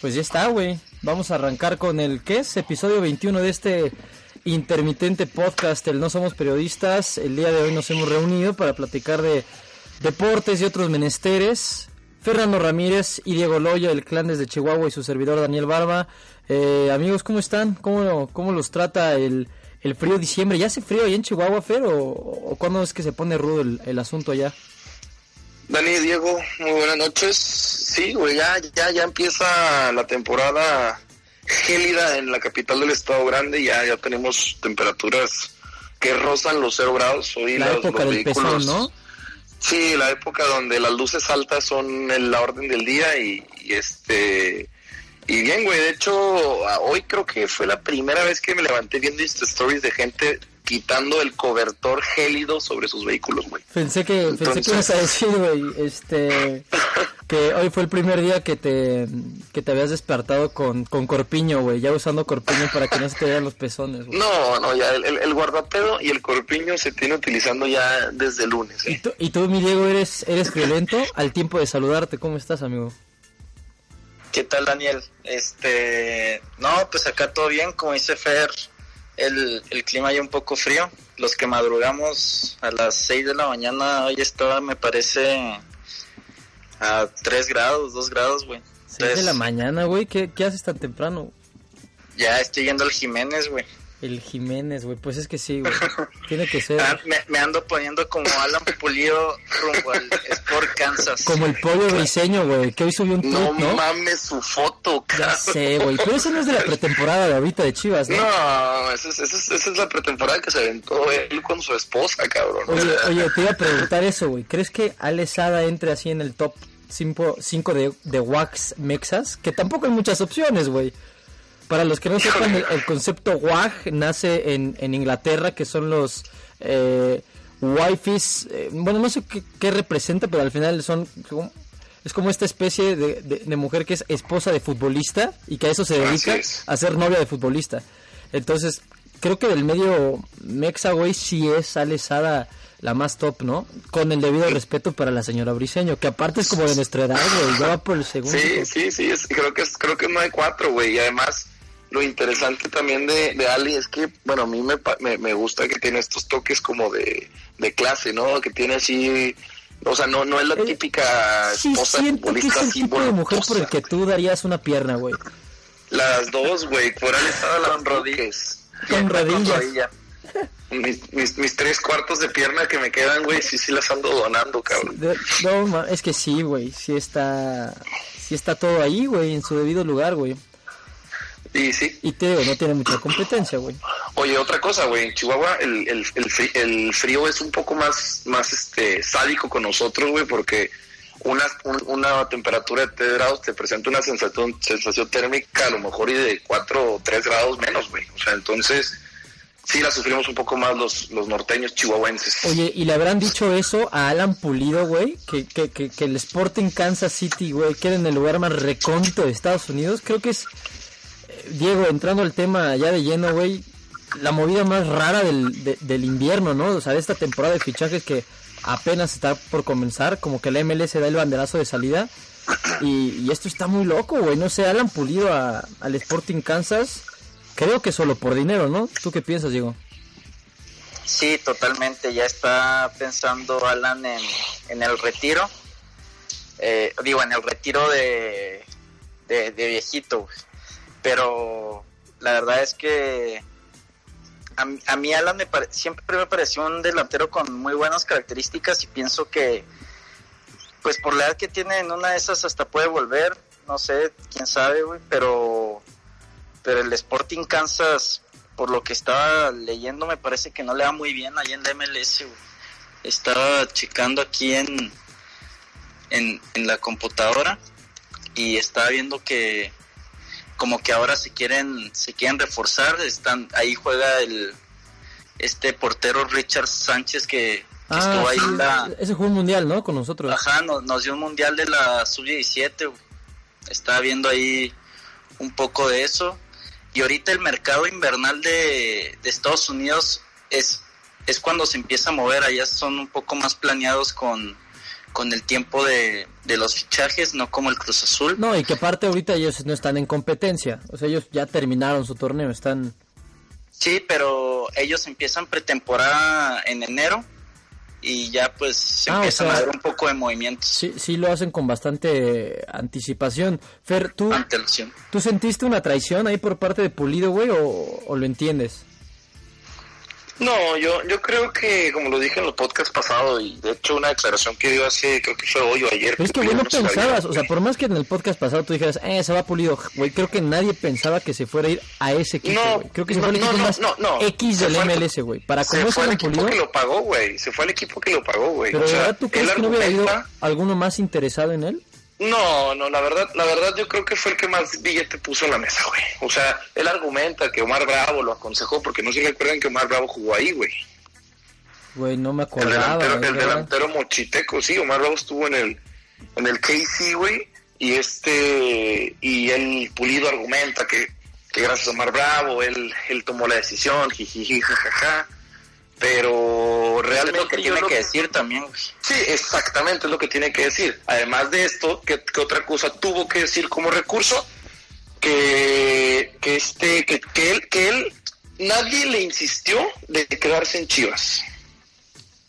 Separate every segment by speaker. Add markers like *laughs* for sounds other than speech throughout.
Speaker 1: Pues ya está, güey. Vamos a arrancar con el ¿qué es? Episodio 21 de este intermitente podcast, el No Somos Periodistas. El día de hoy nos hemos reunido para platicar de deportes y otros menesteres. Fernando Ramírez y Diego Loya, el clan desde Chihuahua y su servidor Daniel Barba. Eh, amigos, ¿cómo están? ¿Cómo, cómo los trata el, el frío diciembre? ¿Ya hace frío ahí en Chihuahua, Fer? ¿O, o cuándo es que se pone rudo el, el asunto allá?
Speaker 2: Dani, Diego, muy buenas noches. Sí, güey, ya, ya, ya empieza la temporada gélida en la capital del estado grande. Ya, ya tenemos temperaturas que rozan los cero grados. Hoy
Speaker 1: la
Speaker 2: los,
Speaker 1: época
Speaker 2: los
Speaker 1: del
Speaker 2: vehículos-
Speaker 1: pezón, ¿no?
Speaker 2: Sí, la época donde las luces altas son en la orden del día y, y este y bien, güey. De hecho, hoy creo que fue la primera vez que me levanté viendo Insta stories de gente quitando el cobertor gélido sobre sus vehículos, güey.
Speaker 1: Pensé que, pensé que
Speaker 2: Entonces-
Speaker 1: ibas a decir, güey, este, *laughs* que hoy fue el primer día que te, que te habías despertado con, con corpiño, güey, ya usando corpiño para que no se te vean los pezones, güey.
Speaker 2: No, no, ya el, el, el guardapedo y el corpiño se tiene utilizando ya desde el lunes.
Speaker 1: Y
Speaker 2: ¿eh?
Speaker 1: tú, y tú, mi Diego, eres, eres violento al tiempo de saludarte, ¿cómo estás, amigo?
Speaker 3: ¿Qué tal, Daniel? Este, no, pues acá todo bien, como dice Fer, el, el clima ya un poco frío. Los que madrugamos a las 6 de la mañana, hoy estaba, me parece, a 3 grados, 2 grados, güey.
Speaker 1: Seis de
Speaker 3: Entonces,
Speaker 1: la mañana, güey, ¿qué, ¿qué haces tan temprano?
Speaker 3: Ya estoy yendo al Jiménez, güey.
Speaker 1: El Jiménez, güey, pues es que sí, güey, *laughs* tiene que ser
Speaker 3: Ah, me, me ando poniendo como Alan Pulido rumbo al Sport Kansas.
Speaker 1: como el pollo briseño, güey, que hoy subió un
Speaker 2: No,
Speaker 1: tweet, ¿no?
Speaker 2: mames su foto,
Speaker 1: Ya
Speaker 2: cabrón.
Speaker 1: sé, güey, pero eso no es de la pretemporada de ahorita de Chivas, ¿no?
Speaker 2: No, esa es, esa, es, esa es la pretemporada que se aventó él con su esposa, cabrón.
Speaker 1: Oye, oye, te iba a preguntar eso, güey. ¿Crees que Ale Sada entre así en el top 5 de, de Wax Mexas? Que tampoco hay muchas opciones, güey. Para los que no sepan, el, el concepto WAG nace en, en Inglaterra, que son los eh, wifis. eh, bueno, no sé qué, qué representa, pero al final son. Es como esta especie de, de- de mujer que es esposa de futbolista y que a eso se dedica a ser novia de futbolista. Entonces, creo que del medio Mexa, güey, sí es Ale Sada la más top, ¿no? Con el debido respeto para la señora Briseño, que aparte es como de nuestra edad, güey, ya va por el segundo.
Speaker 2: Sí, sí, sí, es- creo que es, creo que es no hay cuatro, güey. Y además, lo interesante también de, de Ali es que, bueno, a mí me, pa- me, me gusta que tiene estos toques como de, de clase, ¿no? Que tiene así, o sea, no, no es la
Speaker 1: Eh,
Speaker 2: típica
Speaker 1: Sí,
Speaker 2: esposa
Speaker 1: siento que es
Speaker 2: futbolista
Speaker 1: el
Speaker 2: así
Speaker 1: tipo de mujer por el que tú darías una pierna, güey.
Speaker 2: Las dos, güey, por ahí estaba las rodillas.
Speaker 1: Con rodillas.
Speaker 3: rodilla.
Speaker 2: Mis, mis, mis tres cuartos de pierna que me quedan, güey, sí, sí las ando donando, cabrón.
Speaker 1: No, es que sí, güey, sí está, sí está todo ahí, güey, en su debido lugar, güey.
Speaker 2: Y sí,
Speaker 1: Y te digo, no tiene mucha competencia, güey.
Speaker 2: Oye, otra cosa, güey, en Chihuahua el, el, el, frí- el frío es un poco más, más este, sádico con nosotros, güey, porque una, un- una temperatura de 3 grados te presenta una sensación, sensación térmica a lo mejor y de 4 o 3 grados menos, güey. O sea, entonces sí la sufrimos un poco más los, los norteños chihuahuenses.
Speaker 1: Oye, ¿y le habrán dicho eso a Alan Pulido, güey? Que, que, que, que el Sporting Kansas City, güey, quede en el lugar más recóndito de Estados Unidos. Creo que es, Diego, entrando al tema ya de lleno, güey, la movida más rara del, de- del invierno, ¿no? O sea, de esta temporada de fichajes que apenas está por comenzar, como que la MLS da el banderazo de salida. Y, esto está muy loco, güey. No sé, Alan Pulido al Sporting Kansas, creo que solo por dinero, ¿no? ¿Tú qué piensas, Diego?
Speaker 3: Sí, totalmente. Ya está pensando Alan en, en el retiro. Eh, digo, en el retiro de, de, de viejito. güey. Pero la verdad es que a, a mí Alan me siempre me pareció un delantero con muy buenas características y pienso que, pues por la edad que tiene, en una de esas hasta puede volver. No sé, quién sabe, güey, pero, pero el Sporting Kansas por lo que estaba leyendo, me parece que no le va muy bien ahí en la MLS. güey. Estaba checando aquí en, en la computadora y estaba viendo que como que ahora se quieren se quieren reforzar. Están ahí juega el este portero Richard Sánchez que, que estuvo ahí
Speaker 1: Ah, sí,
Speaker 3: la
Speaker 1: ese jugó un mundial, ¿no? Con nosotros.
Speaker 3: Ajá, nos, nos dio un mundial de la sub-17. güey. Estaba viendo ahí un poco de eso. Y ahorita el mercado invernal de, de Estados Unidos es, es cuando se empieza a mover. Allá son un poco más planeados con, con el tiempo de, de los fichajes, no como el Cruz Azul.
Speaker 1: No, y que aparte ahorita ellos no están en competencia. O sea, ellos ya terminaron su torneo, están...
Speaker 3: Sí, pero ellos empiezan pretemporada en enero y ya pues se
Speaker 1: Ah, o
Speaker 3: empiezan
Speaker 1: sea-
Speaker 3: a ver un poco de movimientos.
Speaker 1: Sí, sí lo hacen con bastante anticipación. Fer, ¿tú. ¿tú sentiste una traición ahí por parte de Pulido, güey, o, o lo entiendes?
Speaker 2: No, yo, yo creo que, como lo dije en los podcasts pasados, y de hecho una declaración que dio hace, creo que fue hoy o ayer.
Speaker 1: Pero es que, güey, no pensabas, o sea, por más que en el podcast pasado tú dijeras, eh, se va Pulido, güey, creo que nadie pensaba que se fuera a ir a ese equipo,
Speaker 2: No,
Speaker 1: güey. Creo que se
Speaker 2: no,
Speaker 1: fue el
Speaker 2: no,
Speaker 1: equipo
Speaker 2: no,
Speaker 1: más
Speaker 2: no, no.
Speaker 1: X del MLS, güey. Para
Speaker 2: Se fue
Speaker 1: el
Speaker 2: equipo
Speaker 1: Pulido,
Speaker 2: que lo pagó, güey. Se fue al equipo que lo pagó, güey.
Speaker 1: pero
Speaker 2: o sea,
Speaker 1: verdad, ¿tú crees que no hubiera habido alguno más interesado en él?
Speaker 2: No, no, la verdad, la verdad yo creo que fue el que más billete puso en la mesa, güey. O sea, él argumenta que Omar Bravo lo aconsejó porque no se recuerdan que Omar Bravo jugó ahí, güey.
Speaker 1: Güey, no me
Speaker 2: El
Speaker 1: acordaba,
Speaker 2: delantero, el delantero mochiteco, sí, Omar Bravo estuvo en el en el KC, güey, y este y el Pulido argumenta que, que gracias a Omar Bravo él él tomó la decisión, jijiji, jajaja. Pero
Speaker 3: Es
Speaker 2: realmente
Speaker 3: lo que tiene que decir también.
Speaker 2: Sí, exactamente es lo que tiene que decir. Además de esto, ¿qué, qué otra cosa tuvo que decir como recurso? Que, que este, que, que él, que él, nadie le insistió de quedarse en Chivas.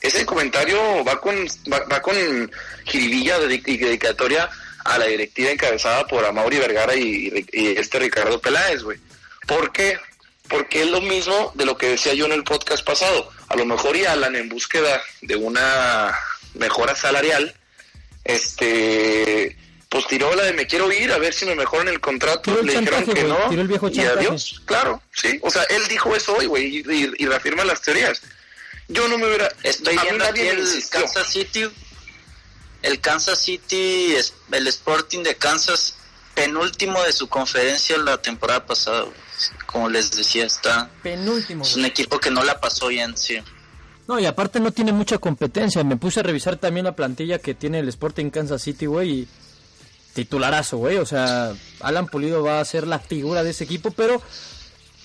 Speaker 2: Ese comentario va con, va, va con jiribilla de, y dedicatoria a la directiva encabezada por Amaury Vergara y, y este Ricardo Peláez, güey. ¿Por qué? Porque es lo mismo de lo que decía yo en el podcast pasado. A lo mejor y Alan en búsqueda de una mejora salarial, este, pues tiró la de me quiero ir a ver si me mejoran el contrato.
Speaker 1: El
Speaker 2: Le dijeron que no.
Speaker 1: tiró el viejo
Speaker 2: y adiós. Claro, sí. O sea, él dijo eso hoy, güey, y, y- y reafirma las teorías. Yo no me hubiera.
Speaker 3: Estoy viendo aquí el
Speaker 2: insistió.
Speaker 3: Kansas City. El Kansas City, el Sporting de Kansas, penúltimo de su conferencia la temporada pasada. Como les decía, está.
Speaker 1: Penúltimo,
Speaker 3: Es un equipo que no la pasó bien, sí.
Speaker 1: No, y aparte no tiene mucha competencia. Me puse a revisar también la plantilla que tiene el Sporting Kansas City, güey, y titularazo, güey. O sea, Alan Pulido va a ser la figura de ese equipo, pero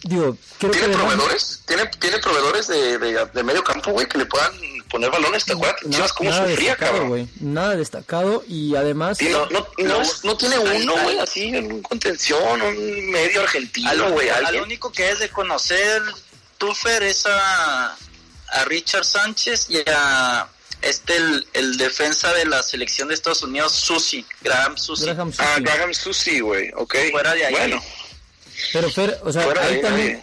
Speaker 1: digo, creo que
Speaker 2: ¿Tiene proveedores? ¿Tiene, tiene proveedores de, de, de medio campo, güey, que le puedan poner balones? ¿Te acuerdas?
Speaker 1: Na-
Speaker 2: Chivas cómo
Speaker 1: nada
Speaker 2: sufría,
Speaker 1: destacado,
Speaker 2: cabrón.
Speaker 1: güey. Nada destacado y además
Speaker 2: no, no, no, es- no tiene uno, güey, así en un contención, un medio argentino, güey,
Speaker 3: al
Speaker 2: alguien.
Speaker 3: único que es de conocer Tufer es a, a Richard Sánchez y a este el, el defensa de la selección de Estados Unidos, Susi, Graham Susi.
Speaker 1: Graham
Speaker 2: Ah,
Speaker 1: Susi.
Speaker 2: Graham Susi, güey, ok.
Speaker 3: Fuera de ahí.
Speaker 2: Bueno,
Speaker 1: Pero Fer, o sea,
Speaker 2: Fuera
Speaker 1: ahí también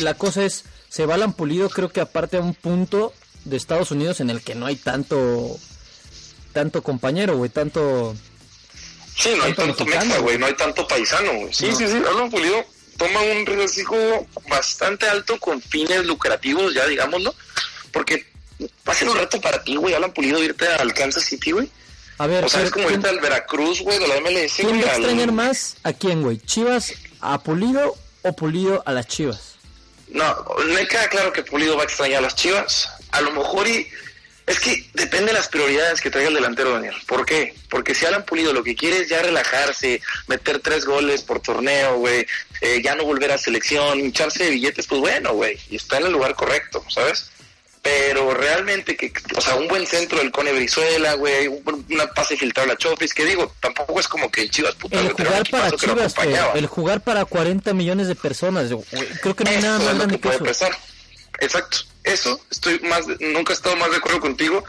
Speaker 1: la cosa es, se va Pulido creo que aparte a un punto de Estados Unidos en el que no hay tanto tanto compañero, güey, tanto
Speaker 2: sí, no hay
Speaker 1: tanto
Speaker 2: mexa,
Speaker 1: güey.
Speaker 2: no hay tanto paisano, güey. Sí,
Speaker 1: No.
Speaker 2: sí, sí, Alan Pulido toma un riesgo bastante alto con fines lucrativos, ya digámoslo, porque va a ser un reto para ti, güey, Alan Pulido, irte al Kansas City, güey.
Speaker 1: A ver,
Speaker 2: O sea,
Speaker 1: Fer,
Speaker 2: es como
Speaker 1: ¿quién,
Speaker 2: irte al Veracruz, güey, de la MLS,
Speaker 1: quién va a extrañar más a quién, güey? ¿Chivas a Pulido o Pulido a las Chivas?
Speaker 2: No, me queda claro que Pulido va a extrañar a las Chivas. A lo mejor y... Es que depende de las prioridades que traiga el delantero, Daniel. ¿Por qué? Porque si Alan Pulido lo que quiere es ya relajarse, meter tres goles por torneo, güey, eh, ya no volver a selección, hincharse de billetes, pues bueno, güey, y está en el lugar correcto, ¿sabes? Pero realmente, que, o sea, un buen centro del Cone Brizuela, güey, un- una pase filtrada a la Chofis, que digo, tampoco es como que el Chivas, puta,
Speaker 1: El jugar para
Speaker 2: equipazo que lo
Speaker 1: Chivas, Fer,
Speaker 2: acompañaba.
Speaker 1: el jugar para 40 millones de personas, güey, creo que no hay nada más grande
Speaker 2: que
Speaker 1: que
Speaker 2: puede
Speaker 1: eso.
Speaker 2: Exacto. Eso, estoy más, nunca he estado más de acuerdo contigo.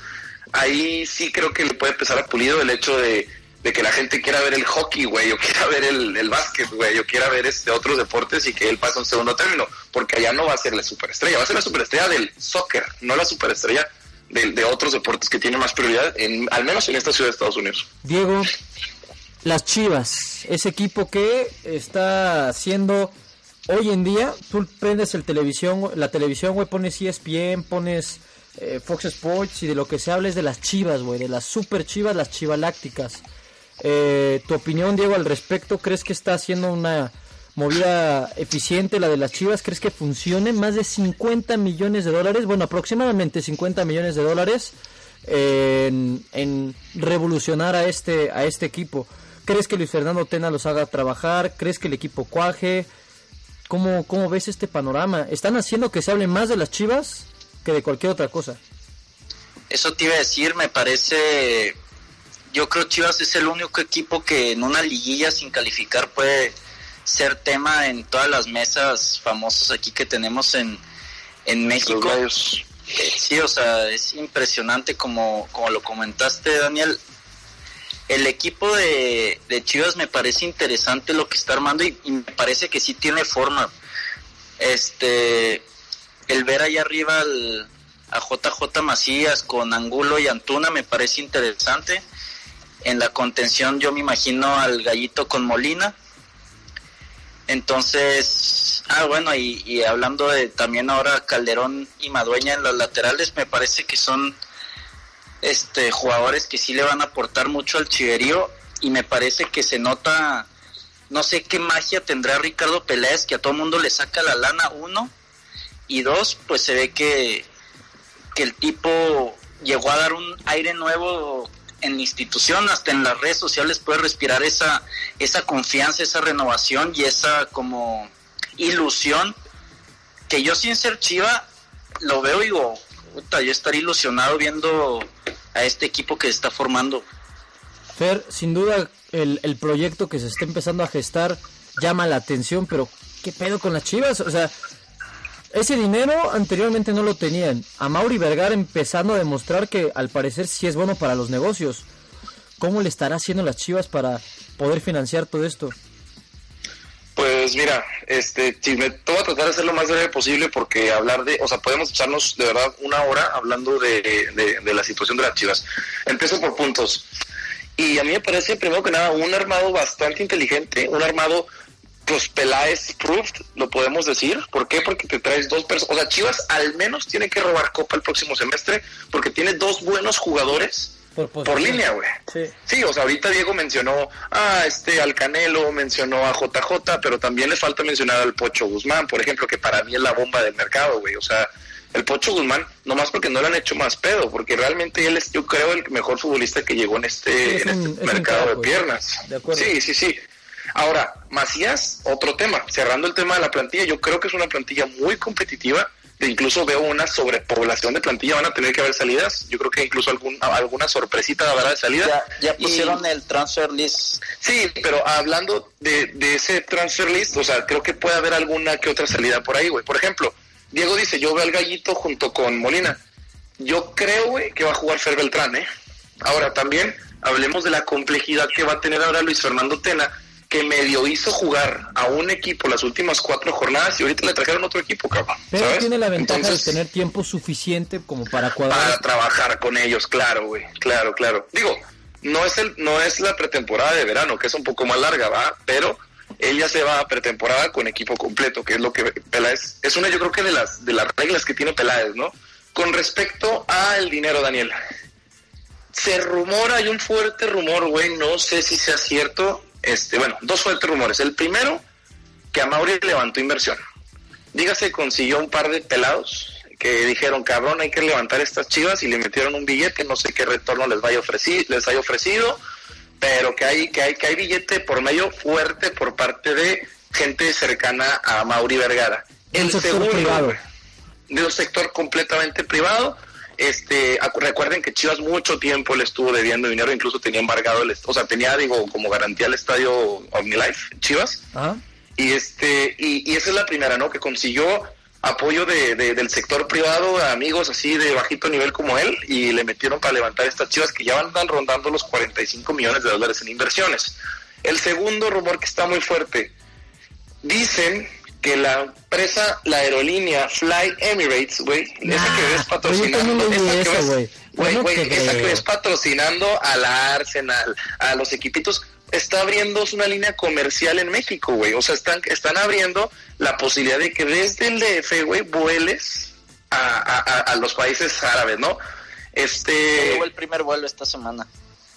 Speaker 2: Ahí sí creo que le puede pesar a Pulido el hecho de, de que la gente quiera ver el hockey, güey, o quiera ver el, el básquet, güey, o quiera ver este otros deportes y que él pase un segundo término, porque allá no va a ser la superestrella, va a ser la superestrella del soccer, no la superestrella de, de otros deportes que tienen más prioridad, en, al menos en esta ciudad de Estados Unidos.
Speaker 1: Diego, las Chivas, ese equipo que está haciendo hoy en día, tú prendes el televisión, la televisión, güey, pones ESPN, pones eh, Fox Sports y de lo que se habla es de las Chivas, güey, de las super Chivas, las Chivalácticas. Eh, ¿Tu opinión, Diego, al respecto? ¿Crees que está haciendo una movida eficiente la de las Chivas? ¿Crees que funcione? Más de 50 millones de dólares, bueno, aproximadamente 50 millones de dólares en, revolucionar a este, a este equipo. ¿Crees que Luis Fernando Tena los haga trabajar? ¿Crees que el equipo cuaje? ¿Cómo, ¿Cómo ves este panorama? ¿Están haciendo que se hable más de las Chivas que de cualquier otra cosa?
Speaker 3: Eso te iba a decir, me parece yo creo Chivas es el único equipo que en una liguilla sin calificar puede ser tema en todas las mesas famosas aquí que tenemos en, en México. Eh, sí, o sea, es impresionante como, como lo comentaste, Daniel. El equipo de, de Chivas me parece interesante lo que está armando y, y, me parece que sí tiene forma. Este, el ver ahí arriba al, a JJ Macías con Angulo y Antuna me parece interesante. En la contención yo me imagino al gallito con Molina. Entonces, ah bueno, y, hablando de también ahora Calderón y Madueña en los laterales, me parece que son este jugadores que sí le van a aportar mucho al chiverío y me parece que se nota, no sé qué magia tendrá Ricardo Peláez que a todo mundo le saca la lana, uno, y dos, pues se ve que, que el tipo llegó a dar un aire nuevo en la institución, hasta en las redes sociales puede respirar esa, esa confianza, esa renovación y esa como ilusión que yo sin ser chiva lo veo y digo, puta, yo estaría ilusionado viendo a este equipo que está formando.
Speaker 1: Fer, sin duda el, el proyecto que se está empezando a gestar llama la atención, pero ¿qué pedo con las chivas? O sea, ese dinero anteriormente no lo tenían. A Mauri Vergara empezando a demostrar que al parecer sí es bueno para los negocios. ¿Cómo le estará haciendo las Chivas para poder financiar todo esto?
Speaker 2: Pues mira, este, si me a tratar de ser lo más breve posible porque hablar de, o sea, podemos echarnos de verdad una hora hablando de, de, de la situación de las Chivas. Empiezo por puntos. Y a mí me parece, primero que nada, un armado bastante inteligente, un armado pues Peláez proved, lo podemos decir. ¿Por qué? Porque te traes dos personas. O sea, Chivas al menos tiene que robar Copa el próximo semestre porque tiene dos buenos jugadores por, por línea, güey. Sí. sí. o sea, ahorita Diego mencionó a este al Canelo, mencionó a JJ, pero también le falta mencionar al Pocho Guzmán, por ejemplo, que para mí es la bomba del mercado, güey. O sea, el Pocho Guzmán, nomás porque no le han hecho más pedo, porque realmente él es, yo creo, el mejor futbolista que llegó en este, sí, en un, este mercado de piernas. De sí, sí, sí. Ahora, Macías, otro tema, cerrando el tema de la plantilla, yo creo que es una plantilla muy competitiva, e incluso veo una sobrepoblación de plantilla, van a tener que haber salidas, yo creo que incluso algún, alguna sorpresita habrá de salida.
Speaker 3: Ya, ya pusieron y, el transfer list.
Speaker 2: Sí, pero hablando de, de ese transfer list, o sea, creo que puede haber alguna que otra salida por ahí, güey. Por ejemplo, Diego dice, yo veo al gallito junto con Molina. Yo creo, güey, que va a jugar Fer Beltrán, ¿eh? Ahora también hablemos de la complejidad que va a tener ahora Luis Fernando Tena, que medio hizo jugar a un equipo las últimas cuatro jornadas y ahorita le trajeron otro equipo, cabrón.
Speaker 1: Pero ¿sabes? tiene la ventaja Entonces, de tener tiempo suficiente como para cuadrar.
Speaker 2: Para trabajar con ellos, claro, güey, claro, claro. Digo, no es el, no es la pretemporada de verano, que es un poco más larga, va, pero él ya se va a pretemporada con equipo completo, que es lo que Peláez, es una yo creo que de las, de las reglas que tiene Peláez, ¿no? Con respecto al dinero, Daniel. Se rumora, hay un fuerte rumor, güey, no sé si sea cierto, este, bueno, dos fuertes rumores. El primero, que a Mauri levantó inversión. Dígase, consiguió un par de pelados que dijeron, cabrón, hay que levantar estas chivas y le metieron un billete, no sé qué retorno les vaya ofreci les haya ofrecido, pero que hay, que hay, que hay billete por medio fuerte por parte de gente cercana a Mauri Vergara. El segundo, privado. de un sector completamente privado, este, recuerden que Chivas mucho tiempo le estuvo debiendo dinero, incluso tenía embargado, el, o sea, tenía, digo, como garantía el estadio OmniLife, Chivas.
Speaker 1: Ajá.
Speaker 2: Y este, y, y, esa es la primera, ¿no? Que consiguió apoyo de, de, del sector privado, amigos así de bajito nivel como él, y le metieron para levantar estas Chivas que ya van rondando los 45 millones de dólares en inversiones. El segundo rumor que está muy fuerte, dicen que la empresa, la aerolínea Fly Emirates, güey, nah, esa que ves patrocinando, esa que eso, ves, güey, güey, esa que ves patrocinando a la Arsenal, a los equipitos, está abriendo una línea comercial en México, güey. O sea, están, están abriendo la posibilidad de que desde el DF, güey, vueles a, a, a, los países árabes, ¿no? Este.
Speaker 3: Llegó el primer vuelo esta semana.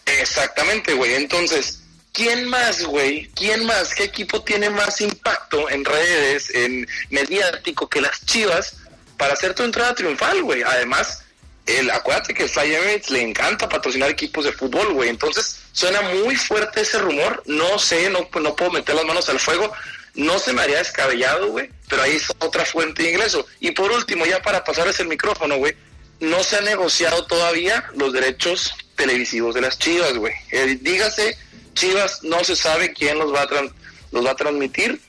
Speaker 2: Exactamente, güey. Entonces, ¿Quién más, güey? ¿Quién más? ¿Qué equipo tiene más impacto en redes, en mediático que las Chivas para hacer tu entrada triunfal, güey? Además, el, acuérdate que Fly Emirates le encanta patrocinar equipos de fútbol, güey. Entonces, suena muy fuerte ese rumor. No sé, no, no puedo meter las manos al fuego. No se me haría descabellado, güey. Pero ahí es otra fuente de ingreso. Y por último, ya para pasarles el micrófono, güey. No se ha negociado todavía los derechos televisivos de las Chivas, güey. Eh, dígase, Chivas no se sabe quién los va a, los va a transmitir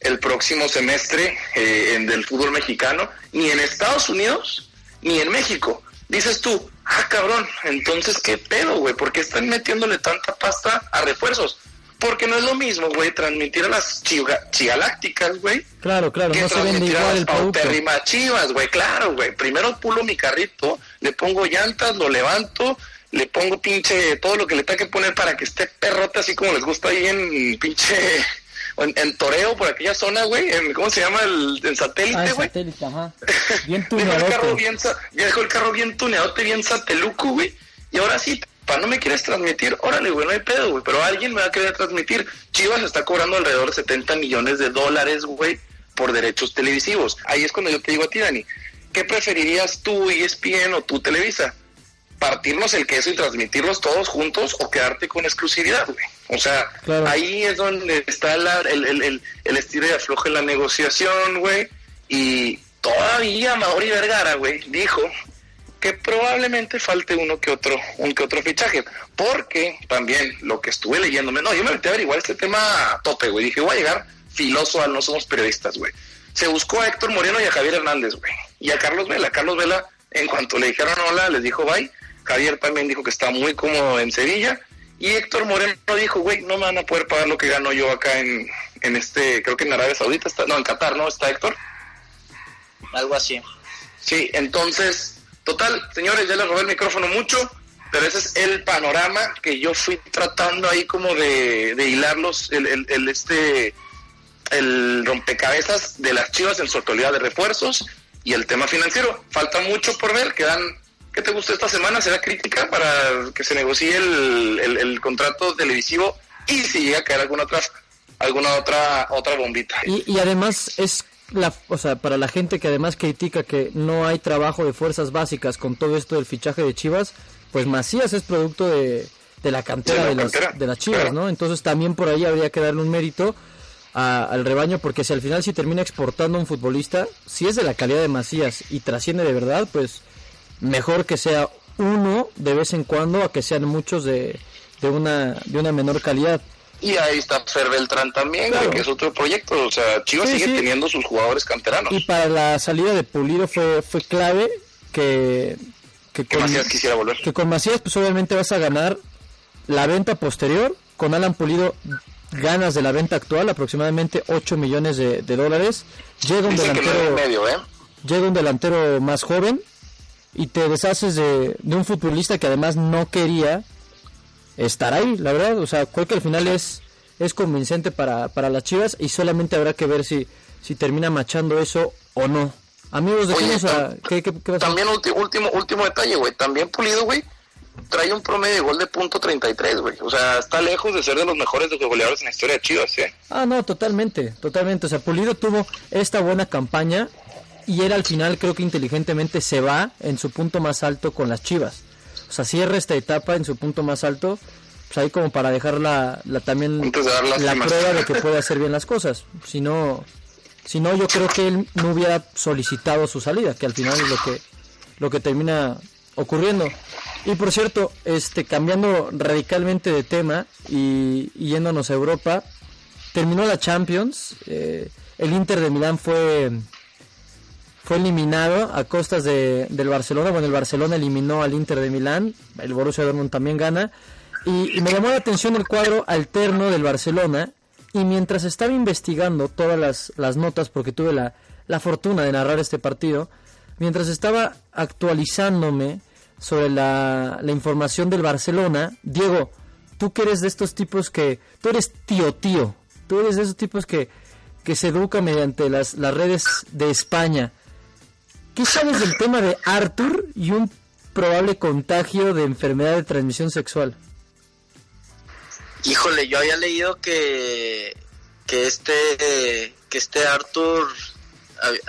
Speaker 2: el próximo semestre eh, en del fútbol mexicano, ni en Estados Unidos, ni en México. Dices tú, ah, cabrón, entonces qué pedo, güey, ¿por qué están metiéndole tanta pasta a refuerzos? Porque no es lo mismo, güey, transmitir a las chigalácticas, güey.
Speaker 1: Claro, claro, no se vende igual el producto.
Speaker 2: chivas, güey, claro, güey. Primero pulo mi carrito, le pongo llantas, lo levanto, le pongo pinche todo lo que le tenga que poner para que esté perrote así como les gusta ahí en pinche en, Toreo, por aquella zona, güey, en, ¿cómo se llama? El, en satélite, ah, güey. satélite, ajá. *laughs* Bien tuneado. el carro bien, dejó el carro bien tuneadote, bien sateluco, güey. Y ahora sí, para no me quieres transmitir, órale, güey, no hay pedo, güey, pero alguien me va a querer transmitir. Chivas está cobrando alrededor de 70 millones de dólares, güey, por derechos televisivos. Ahí es cuando yo te digo a ti, Dani, ¿qué preferirías tú, ESPN o tú, Televisa? Partirnos el queso y transmitirlos todos juntos o quedarte con exclusividad, güey. O sea, ahí es donde está el, el, el, estilo de afloje en la negociación, güey. Y todavía Mauri Vergara, güey, dijo que probablemente falte uno que otro, un que otro fichaje. Porque también lo que estuve leyéndome, no, yo me metí a averiguar este tema a tope, güey. Dije, voy a llegar filoso al no somos periodistas, güey. Se buscó a Héctor Moreno y a Javier Hernández, güey. Y a Carlos Vela. Carlos Vela, en cuanto le dijeron hola, les dijo bye Javier también dijo que está muy cómodo en Sevilla. Y Héctor Moreno dijo, güey, no me van a poder pagar lo que gano yo acá en, en este, creo que en Arabia Saudita, está, no, en Qatar, ¿no? Está Héctor.
Speaker 3: Algo así.
Speaker 2: Sí, entonces, total, señores, ya les robé el micrófono mucho, pero ese es el panorama que yo fui tratando ahí como de, de hilarlos, el, el, el, este, el rompecabezas de las chivas en su actualidad de refuerzos y el tema financiero. Falta mucho por ver, quedan ¿Qué te gustó esta semana? ¿Será crítica para que se negocie el, el, contrato televisivo y si llega a caer alguna otra alguna otra otra bombita?
Speaker 1: Y, y además es la, o sea, para la gente que además critica que no hay trabajo de fuerzas básicas con todo esto del fichaje de Chivas, pues Macías es producto de, de la cantera de, las, de las Chivas, ¿no? Entonces también por ahí habría que darle un mérito al rebaño porque si al final si termina exportando un futbolista, si es de la calidad de Macías y trasciende de verdad, pues mejor que sea uno de vez en cuando a que sean muchos de, de, una, de una menor calidad.
Speaker 2: Y ahí está Fer Beltrán también, que es otro proyecto. O sea, Chivas sigue teniendo sus jugadores canteranos.
Speaker 1: Y para la salida de Pulido fue, fue clave que,
Speaker 2: que, con, Macías quisiera volver.
Speaker 1: Que con Macías, pues obviamente vas a ganar la venta posterior. Con Alan Pulido ganas de la venta actual, aproximadamente 8 millones de, dólares. Llega un delantero. ¿eh? Llega un delantero más joven y te deshaces de, un futbolista que además no quería estar ahí, la verdad. O sea, creo que al final es, es convincente para, para las Chivas y solamente habrá que ver si, si termina machando eso o no. Amigos, de ¿qué, qué,
Speaker 2: También último, último detalle, güey. También Pulido, güey, trae un promedio de gol de punto 33, güey. O sea, está lejos de ser de los mejores de goleadores en la historia de Chivas, ¿eh?
Speaker 1: Ah, no, totalmente, totalmente. O sea, Pulido tuvo esta buena campaña y él al final creo que inteligentemente se va en su punto más alto con las Chivas. O sea, cierra esta etapa en su punto más alto, pues ahí como para dejar la, también la prueba de que puede hacer bien las cosas. Si no, si no, yo creo que él no hubiera solicitado su salida, que al final es lo que, lo que termina ocurriendo. Y por cierto, este cambiando radicalmente de tema y, yéndonos a Europa, terminó la Champions. Eh, el Inter de Milán fue fue eliminado a costas de, del Barcelona. Bueno, el Barcelona eliminó al Inter de Milán, el Borussia Dortmund también gana. Y, me llamó la atención el cuadro alterno del Barcelona. Y mientras estaba investigando todas las, las notas, porque tuve la, la fortuna de narrar este partido, mientras estaba actualizándome sobre la, la información del Barcelona, Diego, tú que eres de estos tipos que, tú eres tío tío, tú eres de esos tipos que, que se educa mediante las, las redes de España. ¿Qué sabes del tema de Arthur y un probable contagio de enfermedad de transmisión sexual?
Speaker 3: Híjole, yo había leído que que este que este Arthur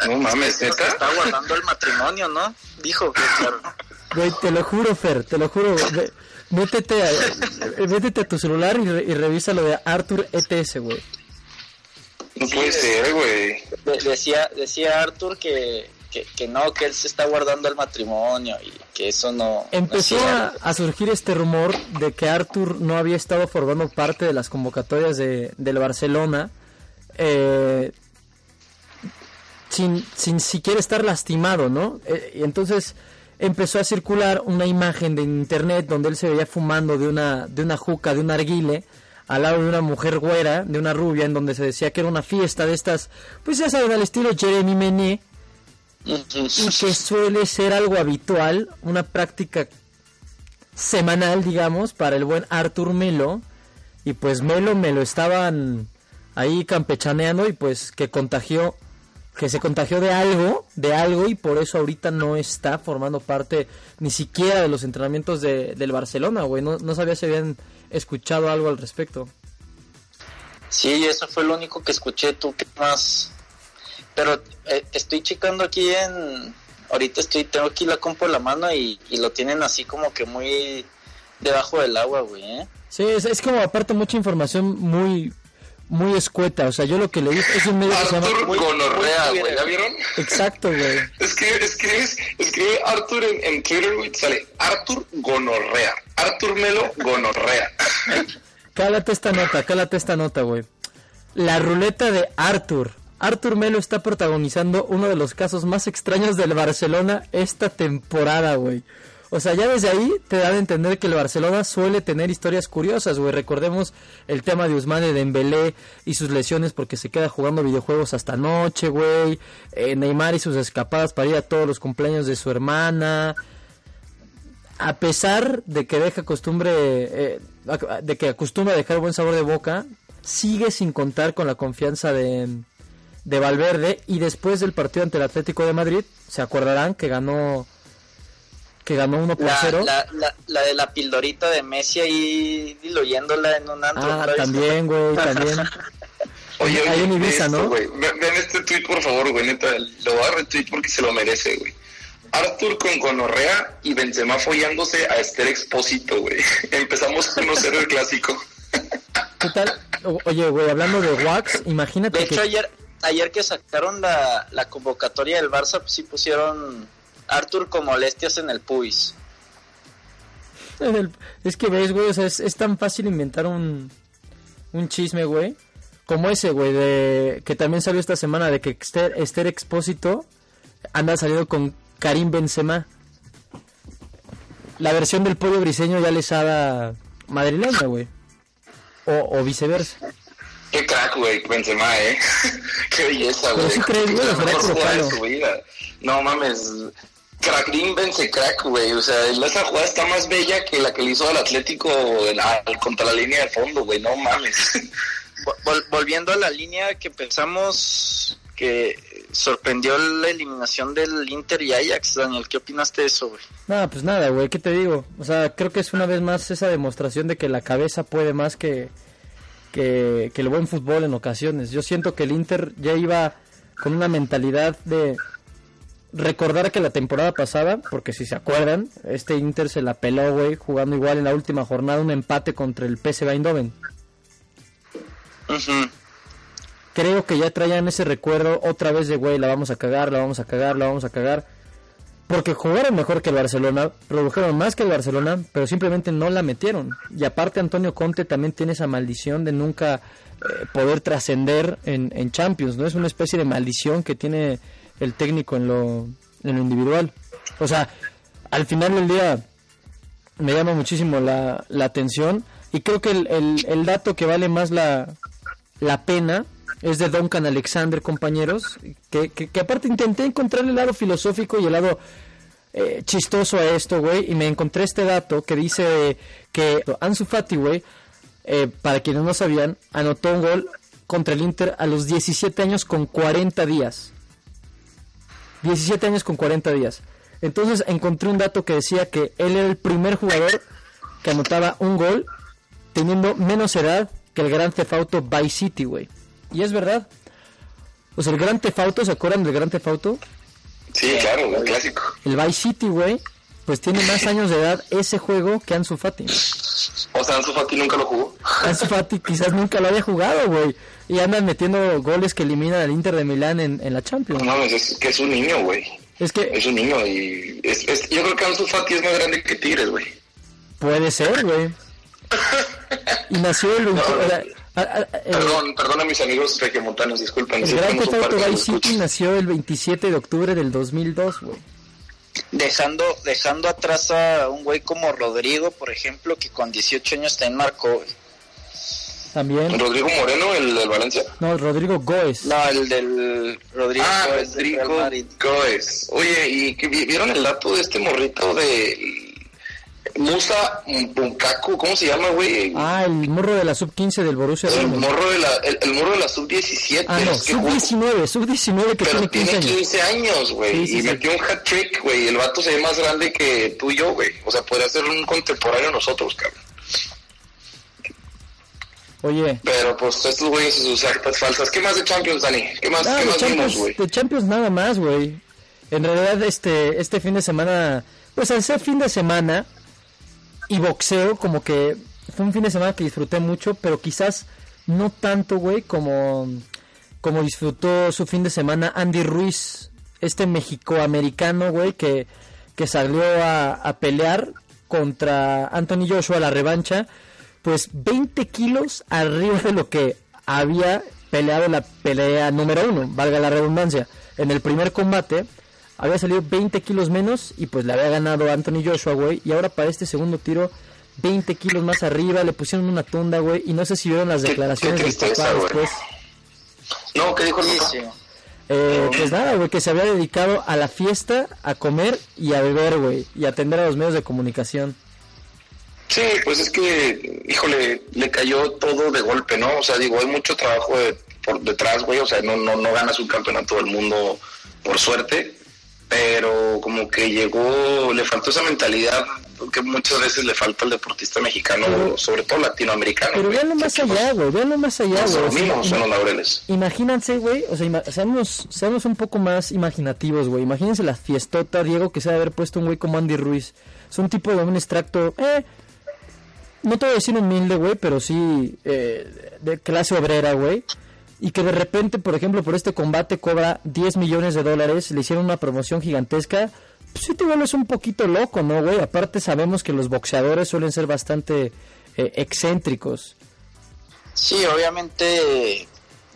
Speaker 2: no mames,
Speaker 3: está guardando el matrimonio, ¿no? Dijo que claro.
Speaker 1: Güey, te lo juro, Fer, te lo juro. Métete a, métete a tu celular y, y revisa lo de Arthur ETS, güey.
Speaker 2: No puede ser, güey.
Speaker 3: Decía, decía Arthur que, que, que no, que él se está guardando el matrimonio y que eso no...
Speaker 1: Empezó a, surgir este rumor de que Arthur no había estado formando parte de las convocatorias de, del Barcelona. Eh, sin, sin siquiera estar lastimado, ¿no? Eh, y entonces empezó a circular una imagen de internet donde él se veía fumando de una, de una juca, de un arguile, al lado de una mujer güera, de una rubia, en donde se decía que era una fiesta de estas, pues ya saben, al estilo Jeremy Mené, y que suele ser algo habitual, una práctica semanal, digamos, para el buen Arthur Melo, y pues Melo me lo estaban ahí campechaneando y pues que contagió que se contagió de algo, de algo y por eso ahorita no está formando parte ni siquiera de los entrenamientos de, del Barcelona, güey. No, no sabía si habían escuchado algo al respecto.
Speaker 3: Sí, eso fue lo único que escuché. ¿Tú qué más? Pero eh, estoy checando aquí en... Ahorita estoy, tengo aquí la compu en la mano y, y lo tienen así como que muy debajo del agua, güey, ¿eh?
Speaker 1: Sí, es, es como aparte mucha información muy muy escueta. O sea, yo lo que leí es un medio
Speaker 2: que se llama. Gonorrea, güey. ¿Ya vieron?
Speaker 1: Exacto, güey. *laughs*
Speaker 2: escribe, escribe, escribe Arthur en, en Twitter, güey. Sale Arthur Gonorrea. Arthur Melo Gonorrea.
Speaker 1: Cálate esta nota, cálate esta nota, güey. La ruleta de Arthur. Arthur Melo está protagonizando uno de los casos más extraños del Barcelona esta temporada, güey. O sea, ya desde ahí te da de entender que el Barcelona suele tener historias curiosas, güey. Recordemos el tema de Usmane Dembélé y sus lesiones porque se queda jugando videojuegos hasta noche, güey. Eh, Neymar y sus escapadas para ir a todos los cumpleaños de su hermana. A pesar de que deja costumbre, eh, de que acostumbra dejar buen sabor de boca, sigue sin contar con la confianza de, de Valverde y después del partido ante el Atlético de Madrid, se acordarán que ganó que ganó 1 por 0.
Speaker 3: La, la, la, de la pildorita de Messi ahí diluyéndola en un antro.
Speaker 1: Ah, también, güey, *laughs* también.
Speaker 2: Oye, oye, Hay un Ibiza, ¿no? Ven, este tweet, por favor, güey, neta, lo voy a retweet porque se lo merece, güey. Arthur con gonorrea y Benzema follándose a Esther Expósito, güey. *laughs* Empezamos a conocer el clásico.
Speaker 1: ¿Qué tal? Oye, güey, hablando de Wax, imagínate
Speaker 3: de hecho, ayer, ayer que sacaron la, la convocatoria del Barça, pues sí pusieron Arthur con molestias en el pubis.
Speaker 1: Es que ves, güey, sea, es, tan fácil inventar un, un chisme, güey. Como ese, güey, de que también salió esta semana de que Esther, Expósito anda saliendo con Karim Benzema. La versión del pollo briseño ya les ha madrileña, güey. O viceversa.
Speaker 2: Qué crack, güey, Benzema, eh. *laughs* Qué belleza, güey.
Speaker 1: Pero crees,
Speaker 2: güey, No mames, Crackling vence crack, güey. O sea, esa jugada está más bella que la que le hizo al Atlético contra la línea de fondo, güey. No mames.
Speaker 3: volviendo a la línea que pensamos que sorprendió la eliminación del Inter y Ajax, Daniel. ¿Qué opinaste de eso, güey?
Speaker 1: Nada, pues nada, güey. ¿Qué te digo? O sea, creo que es una vez más esa demostración de que la cabeza puede más que, que, que el buen fútbol en ocasiones. Yo siento que el Inter ya iba con una mentalidad de recordar que la temporada pasada, porque si se acuerdan, este Inter se la peló, güey, jugando igual en la última jornada un empate contra el PSV Eindhoven. Creo que ya traían ese recuerdo otra vez de, güey, la vamos a cagar, la vamos a cagar, la vamos a cagar. Porque jugaron mejor que el Barcelona, produjeron más que el Barcelona, pero simplemente no la metieron. Y aparte Antonio Conte también tiene esa maldición de nunca eh, poder trascender en, Champions, ¿no? Es una especie de maldición que tiene el técnico en lo, en lo individual. O sea, al final del día me llama muchísimo la, la atención y creo que el, el, el, dato que vale más la, la pena es de Duncan Alexander, compañeros, que, que, aparte intenté encontrar el lado filosófico y el lado eh, chistoso a esto, güey, y me encontré este dato que dice que Ansu Fati, güey, eh, para quienes no sabían, anotó un gol contra el Inter a los 17 años con 40 días. 17 años con 40 días. Entonces encontré un dato que decía que él era el primer jugador que anotaba un gol teniendo menos edad que el Gran Cefauto Vice City, güey. Y es verdad. O sea, el Gran Cefauto, ¿se acuerdan del Gran Cefauto?
Speaker 2: Sí, claro, el clásico.
Speaker 1: El Vice City, güey, pues tiene más años de edad ese juego que Ansu Fati.
Speaker 2: O sea, Ansu Fati nunca lo jugó.
Speaker 1: Ansu Fati quizás nunca lo haya jugado, güey. Y andan metiendo goles que eliminan al Inter de Milán en, en la Champions.
Speaker 2: No, es que es un niño, güey.
Speaker 1: Es que
Speaker 2: Es un niño y es, es- yo creo que Ansu Fati es más grande que Tigres, güey.
Speaker 1: puede ser, güey. *laughs* Y nació el 20
Speaker 2: No, no.
Speaker 1: O sea, a- a- a- el-
Speaker 2: Perdón, perdón a mis amigos regiomontanos, disculpen.
Speaker 1: El
Speaker 2: tenemos
Speaker 1: Theft Auto Vice City nació el 27 de octubre del 2002, güey.
Speaker 3: Dejando, dejando atrás a un güey como Rodrigo, por ejemplo, que con 18 años también marcó. güey.
Speaker 1: También.
Speaker 2: Rodrigo Moreno, el del Valencia.
Speaker 1: No, Rodrigo Goes.
Speaker 3: No, el del Rodrigo.
Speaker 2: Ah,
Speaker 3: Real
Speaker 2: Rodrigo. Gómez. Oye, ¿y vieron el dato de este morrito de Musa Bunkaku? ¿Cómo se llama, güey?
Speaker 1: Ah, el morro de la sub 15 del Borussia
Speaker 2: el
Speaker 1: Dortmund.
Speaker 2: morro de la, el, el morro de la sub-17.
Speaker 1: Ah, no,
Speaker 2: es que
Speaker 1: sub
Speaker 2: jugó-
Speaker 1: 19, sub 19 que
Speaker 2: Pero
Speaker 1: tiene 15
Speaker 2: tiene
Speaker 1: años.
Speaker 2: 15 años, güey.
Speaker 1: Sí, sí,
Speaker 2: y
Speaker 1: sí.
Speaker 2: metió un hat trick, güey. El vato se ve más grande que tú y yo, güey. O sea, podría ser un contemporáneo de nosotros, cabrón.
Speaker 1: Oye,
Speaker 2: Pero pues estos güeyes sus actas falsas. ¿Qué más de Champions, Dani? ¿Qué más,
Speaker 1: ah,
Speaker 2: ¿qué
Speaker 1: de
Speaker 2: más vimos,
Speaker 1: Champions,
Speaker 2: güey?
Speaker 1: de Champions nada más, güey. En realidad este este fin de semana, pues al ser fin de semana y boxeo, como que fue un fin de semana que disfruté mucho, pero quizás no tanto, güey, como como disfrutó su fin de semana Andy Ruiz, este mexicoamericano, güey, que, que salió a, a pelear contra Anthony Joshua, la revancha, pues 20 kilos arriba de lo que había peleado la pelea número uno, valga la redundancia. En el primer combate había salido 20 kilos menos y pues le había ganado Anthony Joshua, güey, y ahora para este segundo tiro 20 kilos más arriba, le pusieron una tunda, güey, y no sé si vieron las
Speaker 2: Qué-
Speaker 1: declaraciones
Speaker 2: qué
Speaker 1: del papá
Speaker 2: tristeza, güey.
Speaker 1: después.
Speaker 2: No, ¿qué dijo el papá?
Speaker 1: Eh, pues nada, güey, que se había dedicado a la fiesta, a comer y a beber, güey, y a atender a los medios de comunicación.
Speaker 2: Sí, pues es que, híjole, le cayó todo de golpe, ¿no? O sea, digo, hay mucho trabajo de- por detrás, güey. O sea, no, no, no ganas un campeonato del mundo por suerte, pero como que llegó, le faltó esa mentalidad que muchas veces le falta al deportista mexicano,
Speaker 1: Pero-
Speaker 2: sobre todo latinoamericano.
Speaker 1: Pero
Speaker 2: güey.
Speaker 1: véanlo más
Speaker 2: Que, pues,
Speaker 1: allá, güey, véanlo más allá, güey. ima-
Speaker 2: los laureles.
Speaker 1: Imagínense, güey, o sea, ima- seamos, seamos un poco más imaginativos, güey. Imagínense la fiestota, Diego, que se ha haber puesto un güey como Andy Ruiz. Es un tipo de un extracto, eh, no te voy a decir humilde, güey, pero sí eh, de clase obrera, güey. Y que de repente, por ejemplo, por este combate cobra 10 millones de dólares, le hicieron una promoción gigantesca. Pues sí te vuelves un poquito loco, ¿no, güey? Aparte sabemos que los boxeadores suelen ser bastante eh, excéntricos.
Speaker 3: Sí, obviamente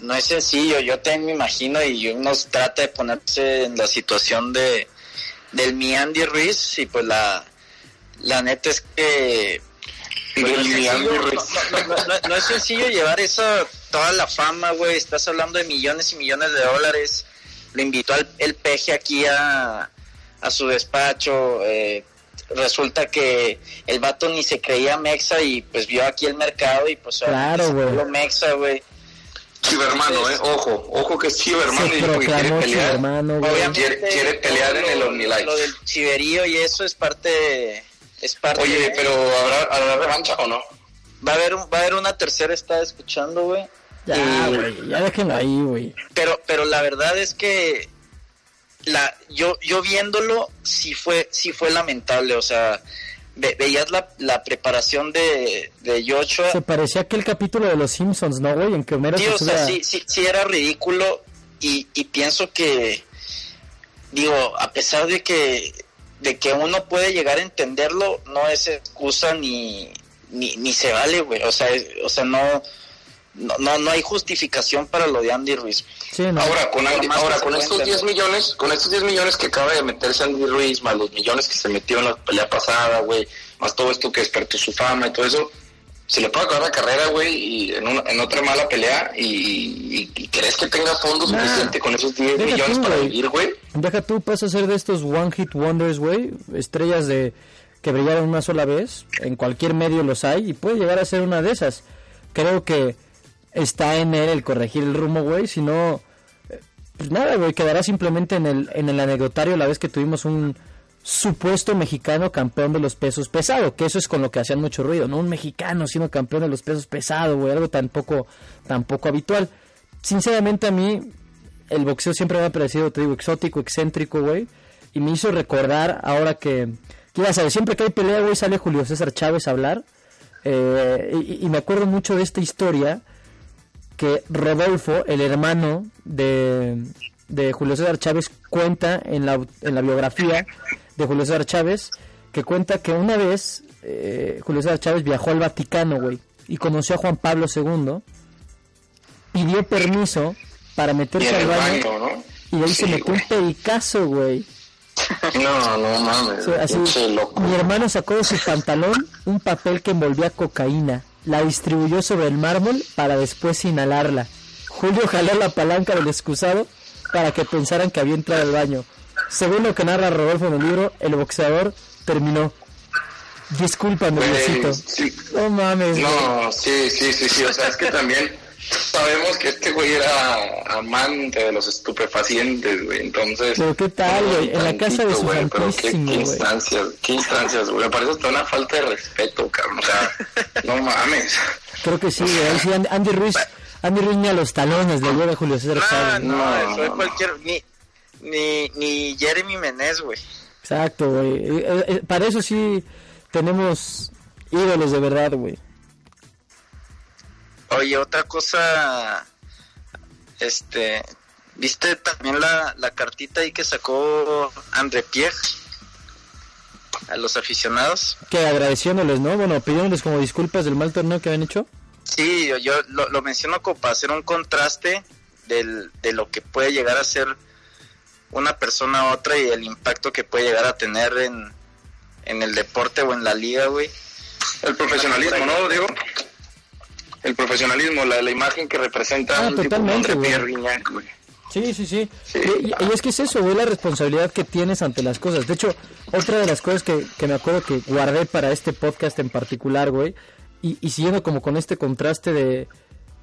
Speaker 3: no es sencillo. Yo también me imagino y uno trata de ponerse en la situación de del mi Andy Ruiz y pues la la neta es que pues, no, es sencillo,
Speaker 2: Andy Ruiz.
Speaker 3: no- no- no- no es sencillo llevar esa toda la fama, güey. Estás hablando de millones y millones de dólares. Lo invitó al, el peje aquí a, a su despacho. eh, resulta que el vato ni se creía mexa y pues vio aquí el mercado y pues
Speaker 1: Claro, güey.
Speaker 3: volvió mexa, güey.
Speaker 2: Chivermano, eh, ojo, ojo que es Chivermano y quiere pelear.
Speaker 1: hermano.
Speaker 3: Obviamente
Speaker 2: Quiere- quiere pelear en el
Speaker 3: lo-
Speaker 2: OmniLife.
Speaker 3: Lo del chiverío y eso es parte es parte
Speaker 2: Oye,
Speaker 3: de-
Speaker 2: pero ¿habrá, ¿habrá revancha o no?
Speaker 3: Va a haber un- va a haber una tercera está escuchando, güey.
Speaker 1: Ya,
Speaker 3: Y-
Speaker 1: güey, ya déjenlo ahí, güey.
Speaker 3: pero pero la verdad es que la yo yo viéndolo sí fue sí fue lamentable o sea ve- veías la, la preparación de, de Joshua
Speaker 1: Se parecía aquel capítulo de los Simpsons, ¿no, güey? En que Homero
Speaker 3: sí, o sea, sí, sí, sí era ridículo y, y pienso que digo a pesar de que de que uno puede llegar a entenderlo no es excusa ni ni, ni se vale güey o sea es- o sea no no, no no hay justificación para lo de Andy Ruiz
Speaker 1: Sí, no.
Speaker 2: Ahora, con, Andy- ahora, con estos 10
Speaker 3: entender.
Speaker 2: millones, con estos 10 millones que acaba de meterse Andy Ruiz, más los millones que se metió en la pelea pasada, güey, más todo esto que despertó su fama y todo eso, se le puede acabar la carrera, güey, y en, una- en otra mala pelea, y, y- y crees que tenga fondo
Speaker 1: Nah.
Speaker 2: suficiente con esos 10
Speaker 1: Deja
Speaker 2: millones
Speaker 1: tú,
Speaker 2: para
Speaker 1: güey.
Speaker 2: vivir, güey.
Speaker 1: Deja tú, pasa a ser de estos One Hit Wonders, güey. Estrellas de que brillaron una sola vez. En cualquier medio los hay y puede llegar a ser una de esas. Creo que está en él el corregir el rumbo, güey. Si no, eh, pues nada, güey. Quedará simplemente en el, en el anecdotario la vez que tuvimos un supuesto mexicano campeón de los pesos pesado. Que eso es con lo que hacían mucho ruido, ¿no? Un mexicano siendo campeón de los pesos pesado, güey. Algo tan poco, tan poco habitual. Sinceramente a mí el boxeo siempre me ha parecido, te digo, exótico, excéntrico, güey. Y me hizo recordar ahora que, ya sabes, siempre que hay pelea, güey, sale Julio César Chávez a hablar. Eh, y, y me acuerdo mucho de esta historia que Rodolfo, el hermano de, de Julio César Chávez cuenta en la, en la biografía de Julio César Chávez que cuenta que una vez eh, Julio César Chávez viajó al Vaticano, güey, y conoció a Juan Pablo II, pidió permiso para meterse al baño, y ahí se metió un pericazo, güey. *laughs*
Speaker 2: No, no mames.
Speaker 1: Mi hermano sacó de su *laughs* pantalón un papel que envolvía cocaína, la distribuyó sobre el mármol para después inhalarla. Julio jaló la palanca del excusado para que pensaran que había entrado al baño. Según lo que narra Rodolfo en el libro, el boxeador terminó. Discúlpame, Diosito.
Speaker 2: No mames. No, sí, sí, sí, sí. O sea, es que también sabemos que este güey era amante de los estupefacientes, güey. Entonces.
Speaker 1: Pero qué tal, güey. En la casa de su güey, pero
Speaker 2: qué, qué instancias, qué instancias, güey. Me parece hasta una falta de respeto, cabrón. O sea, *laughs* no mames.
Speaker 1: Creo que sí, güey. Sí, Andy Ruiz. Andy Ruiz ni a los talones le de Julio César
Speaker 3: No, no, eso es cualquier. Ni, ni, ni Jeremy Menez, güey.
Speaker 1: Exacto, güey. Eh, eh, para eso sí tenemos ídolos de verdad, güey.
Speaker 3: Oye, otra cosa, este, ¿viste también la, la cartita ahí que sacó André Pierre a los aficionados?
Speaker 1: Que agradeciéndoles, ¿no? Bueno, pidiéndoles como disculpas del mal torneo que habían hecho.
Speaker 3: Sí, yo, lo, lo, menciono como para hacer un contraste del, de lo que puede llegar a ser una persona a otra y el impacto que puede llegar a tener en, en el deporte o en la liga, güey.
Speaker 2: El profesionalismo, ¿no, Diego? El profesionalismo, la, la imagen que representa
Speaker 1: ah, totalmente, güey. Sí, sí, sí. Y, es que es eso, güey, la responsabilidad que tienes ante las cosas. De hecho, otra de las cosas que, que me acuerdo que guardé para este podcast en particular, güey, y, y siguiendo como con este contraste de,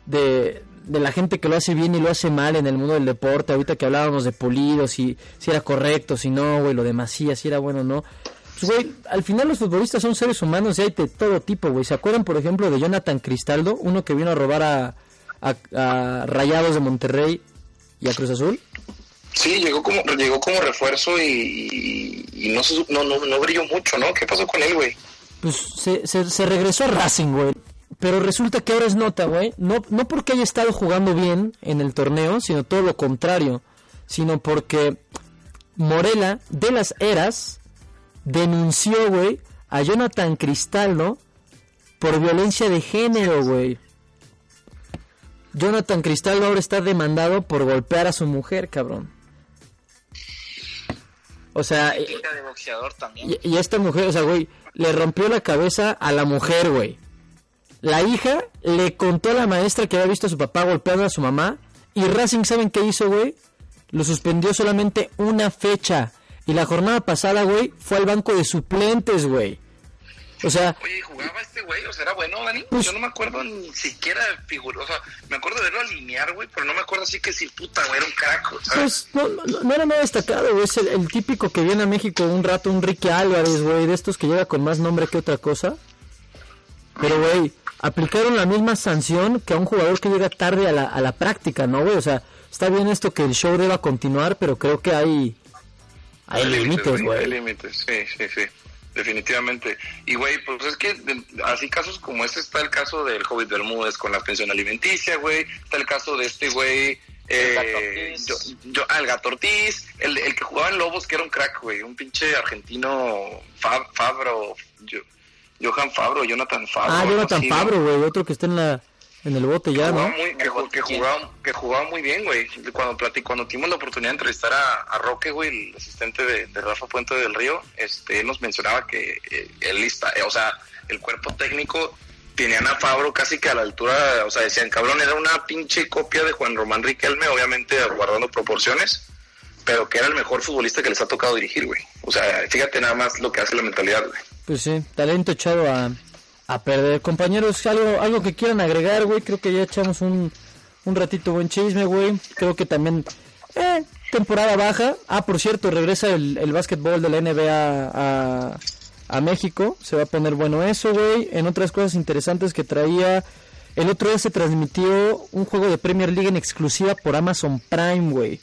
Speaker 1: de, de, la gente que lo hace bien y lo hace mal en el mundo del deporte, ahorita que hablábamos de Pulido, si, si era correcto, si no, güey, lo de Macías, si era bueno o no. Pues, güey, al final los futbolistas son seres humanos y hay de todo tipo, güey. ¿Se acuerdan, por ejemplo, de Jonathan Cristaldo, uno que vino a robar a, a, Rayados de Monterrey y a Cruz Azul?
Speaker 2: Sí, llegó como llegó como refuerzo y, no, no, no, no, brilló mucho, ¿no? ¿Qué pasó con él, güey?
Speaker 1: Pues se, se, se regresó a Racing, güey. Pero resulta que ahora es nota, güey. No, no porque haya estado jugando bien en el torneo, sino todo lo contrario. Sino porque Morela de las Eras denunció, güey, a Jonathan Cristaldo por violencia de género, güey. Jonathan Cristaldo ahora está demandado por golpear a su mujer, cabrón. O sea,
Speaker 3: y,
Speaker 1: y, esta mujer, o sea, güey, le rompió la cabeza a la mujer, güey. La hija le contó a la maestra que había visto a su papá golpeando a su mamá. Y Racing, ¿saben qué hizo, güey? Lo suspendió solamente una fecha. Y la jornada pasada, güey, fue al banco de suplentes, güey. O sea...
Speaker 2: Oye, ¿jugaba este güey? O sea, ¿era bueno, Dani? Pues, yo no me acuerdo ni siquiera de figura. O sea, me acuerdo de verlo alinear, güey, pero no me acuerdo así que si puta, güey, era un crack, ¿sabes?
Speaker 1: Pues no, no, era nada destacado, güey. Es el, típico que viene a México un rato, un Ricky Álvarez, güey, de estos que llega con más nombre que otra cosa. Pero, güey, aplicaron la misma sanción que a un jugador que llega tarde a la, a la práctica, ¿no, güey? O sea, está bien esto que el show deba continuar, pero creo que hay hay límites, güey.
Speaker 2: Hay límites, sí, sí, sí. Definitivamente. Y, güey, pues es que así casos como este está el caso del Hobbit Bermúdez con la pensión alimenticia, güey. Está el caso de este güey. Eh, yo, yo, ah, el Gato Ortiz, el, el, que jugaba en Lobos, que era un crack, güey. Un pinche argentino, Fabro, Johan Fabro, Jonathan Fabro.
Speaker 1: Ah, Jonathan Fabro, güey. Otro que está en la en el bote ya, ¿no?
Speaker 2: que, jugaba, que jugaba muy bien, güey. Cuando cuando tuvimos la oportunidad de entrevistar a, Roque, güey, el asistente de, Rafa Puente del Río, este, nos mencionaba que eh, él lista, eh, o sea, el cuerpo técnico tenían a Fabro casi que a la altura, o sea, decían, cabrón, era una pinche copia de Juan Román Riquelme, obviamente guardando proporciones, pero que era el mejor futbolista que les ha tocado dirigir, güey. O sea, fíjate nada más lo que hace la mentalidad, güey.
Speaker 1: Pues sí, talento echado a, a perder. Compañeros, algo, algo que quieran agregar, güey. Creo que ya echamos un, un ratito buen chisme, güey. Creo que también, eh, temporada baja. Ah, por cierto, regresa el, el básquetbol de la NBA a, a México. Se va a poner bueno eso, güey. En otras cosas interesantes que traía. El otro día se transmitió un juego de Premier League en exclusiva por Amazon Prime, güey.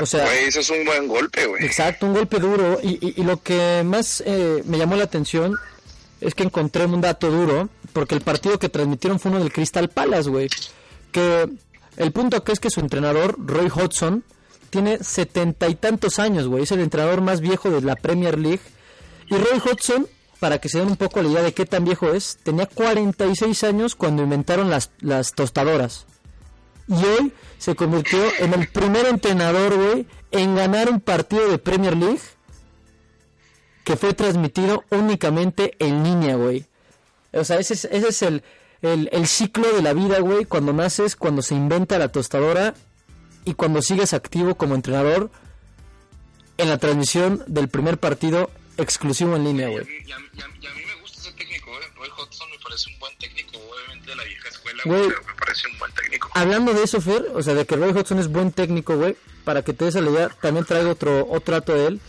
Speaker 2: O sea, güey, eso es un buen golpe, güey.
Speaker 1: Exacto, un golpe duro. Y, y, y lo que más eh, me llamó la atención es que encontré un dato duro, porque el partido que transmitieron fue uno del Crystal Palace, güey. Que El punto acá es que su entrenador, Roy Hodgson, tiene setenta y tantos años, güey. Es el entrenador más viejo de la Premier League. Y Roy Hodgson, para que se den un poco la idea de qué tan viejo es, tenía 46 años cuando inventaron las, las tostadoras. Y hoy se convirtió en el primer entrenador, güey, en ganar un partido de Premier League que fue transmitido únicamente en línea, güey. O sea, ese es, ese es el, el, el ciclo de la vida, güey, cuando naces, cuando se inventa la tostadora y cuando sigues activo como entrenador en la transmisión del primer partido exclusivo en línea, güey.
Speaker 2: Y, a- y a- y a mí me gusta ese técnico, ¿eh? Roy Hodgson me parece un buen técnico, obviamente de la vieja escuela,
Speaker 1: Güey.
Speaker 2: güey, pero me parece un buen técnico.
Speaker 1: Hablando de eso, Fer, o sea, de que Roy Hodgson es buen técnico, güey, para que te des a la idea, también traigo otro, otro dato de él.